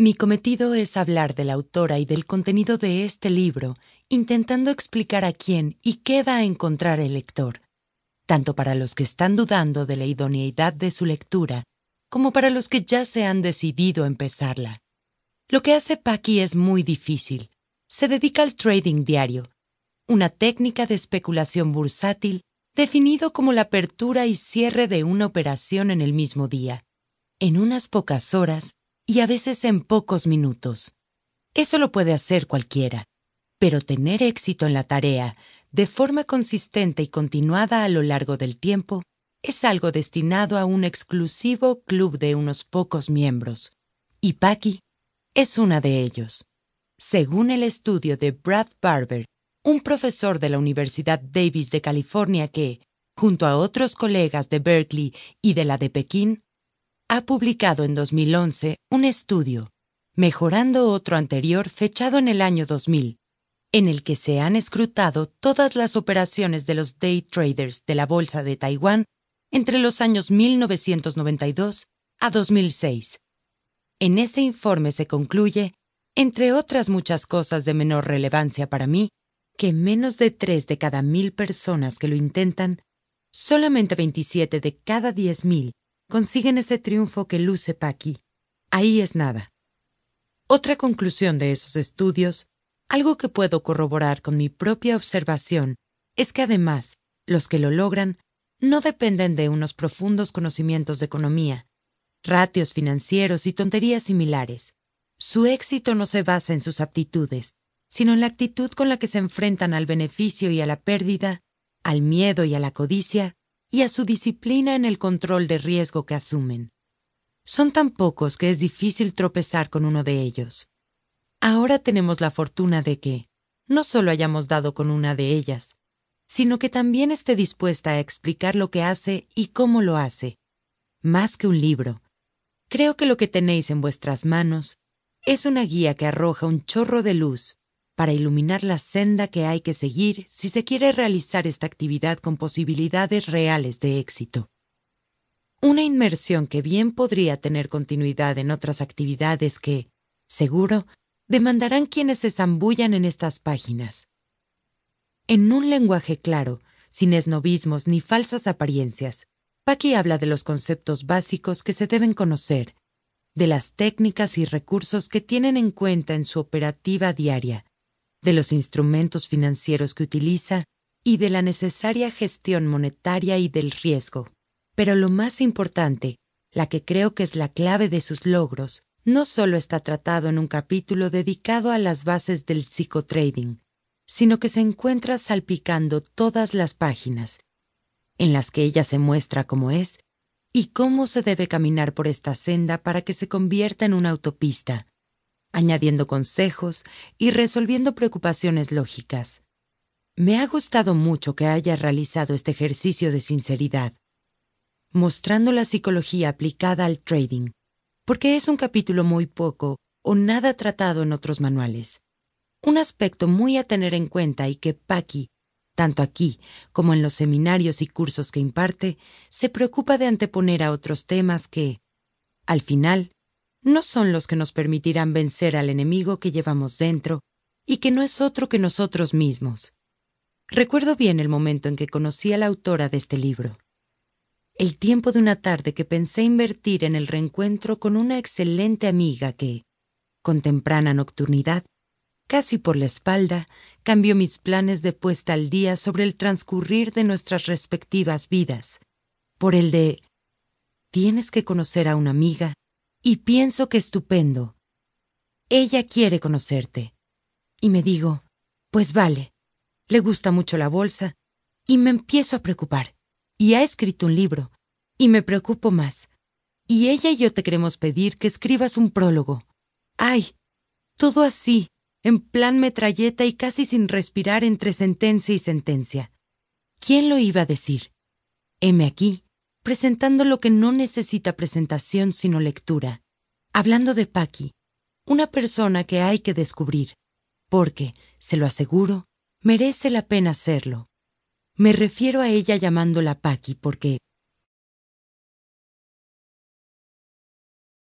Mi cometido es hablar de la autora y del contenido de este libro, intentando explicar a quién y qué va a encontrar el lector, tanto para los que están dudando de la idoneidad de su lectura, como para los que ya se han decidido empezarla. Lo que hace Paki es muy difícil. Se dedica al trading diario, una técnica de especulación bursátil definido como la apertura y cierre de una operación en el mismo día, en unas pocas horas y a veces en pocos minutos. Eso lo puede hacer cualquiera, pero tener éxito en la tarea de forma consistente y continuada a lo largo del tiempo es algo destinado a un exclusivo club de unos pocos miembros, y Paki es una de ellos. Según el estudio de Brad Barber, un profesor de la Universidad Davis de California que, junto a otros colegas de Berkeley y de la de Pekín, ha publicado en 2011 un estudio, mejorando otro anterior fechado en el año 2000, en el que se han escrutado todas las operaciones de los day traders de la Bolsa de Taiwán entre los años 1992 a 2006. En ese informe se concluye, entre otras muchas cosas de menor relevancia para mí, que menos de tres de cada mil personas que lo intentan, solamente 27 de cada diez mil consiguen ese triunfo que luce Paki. Ahí es nada. Otra conclusión de esos estudios, algo que puedo corroborar con mi propia observación, es que además, los que lo logran no dependen de unos profundos conocimientos de economía, ratios financieros y tonterías similares. Su éxito no se basa en sus aptitudes, sino en la actitud con la que se enfrentan al beneficio y a la pérdida, al miedo y a la codicia, y a su disciplina en el control de riesgo que asumen. Son tan pocos que es difícil tropezar con uno de ellos. Ahora tenemos la fortuna de que no solo hayamos dado con una de ellas, sino que también esté dispuesta a explicar lo que hace y cómo lo hace. Más que un libro, creo que lo que tenéis en vuestras manos es una guía que arroja un chorro de luz para iluminar la senda que hay que seguir si se quiere realizar esta actividad con posibilidades reales de éxito. Una inmersión que bien podría tener continuidad en otras actividades que, seguro, demandarán quienes se zambullan en estas páginas. En un lenguaje claro, sin esnovismos ni falsas apariencias, Paki habla de los conceptos básicos que se deben conocer, de las técnicas y recursos que tienen en cuenta en su operativa diaria, de los instrumentos financieros que utiliza y de la necesaria gestión monetaria y del riesgo. Pero lo más importante, la que creo que es la clave de sus logros, no solo está tratado en un capítulo dedicado a las bases del psicotrading, sino que se encuentra salpicando todas las páginas, en las que ella se muestra como es y cómo se debe caminar por esta senda para que se convierta en una autopista, añadiendo consejos y resolviendo preocupaciones lógicas. Me ha gustado mucho que haya realizado este ejercicio de sinceridad, mostrando la psicología aplicada al trading, porque es un capítulo muy poco o nada tratado en otros manuales. Un aspecto muy a tener en cuenta y que Paki, tanto aquí como en los seminarios y cursos que imparte, se preocupa de anteponer a otros temas que, al final, no son los que nos permitirán vencer al enemigo que llevamos dentro y que no es otro que nosotros mismos. Recuerdo bien el momento en que conocí a la autora de este libro. El tiempo de una tarde que pensé invertir en el reencuentro con una excelente amiga que, con temprana nocturnidad, casi por la espalda, cambió mis planes de puesta al día sobre el transcurrir de nuestras respectivas vidas, por el de tienes que conocer a una amiga y pienso que estupendo. Ella quiere conocerte. Y me digo, pues vale, le gusta mucho la bolsa, y me empiezo a preocupar. Y ha escrito un libro, y me preocupo más. Y ella y yo te queremos pedir que escribas un prólogo. ¡Ay! Todo así, en plan metralleta y casi sin respirar entre sentencia y sentencia. ¿Quién lo iba a decir? Heme aquí, presentando lo que no necesita presentación sino lectura, hablando de Paki, una persona que hay que descubrir, porque, se lo aseguro, merece la pena hacerlo. Me refiero a ella llamándola Paki porque,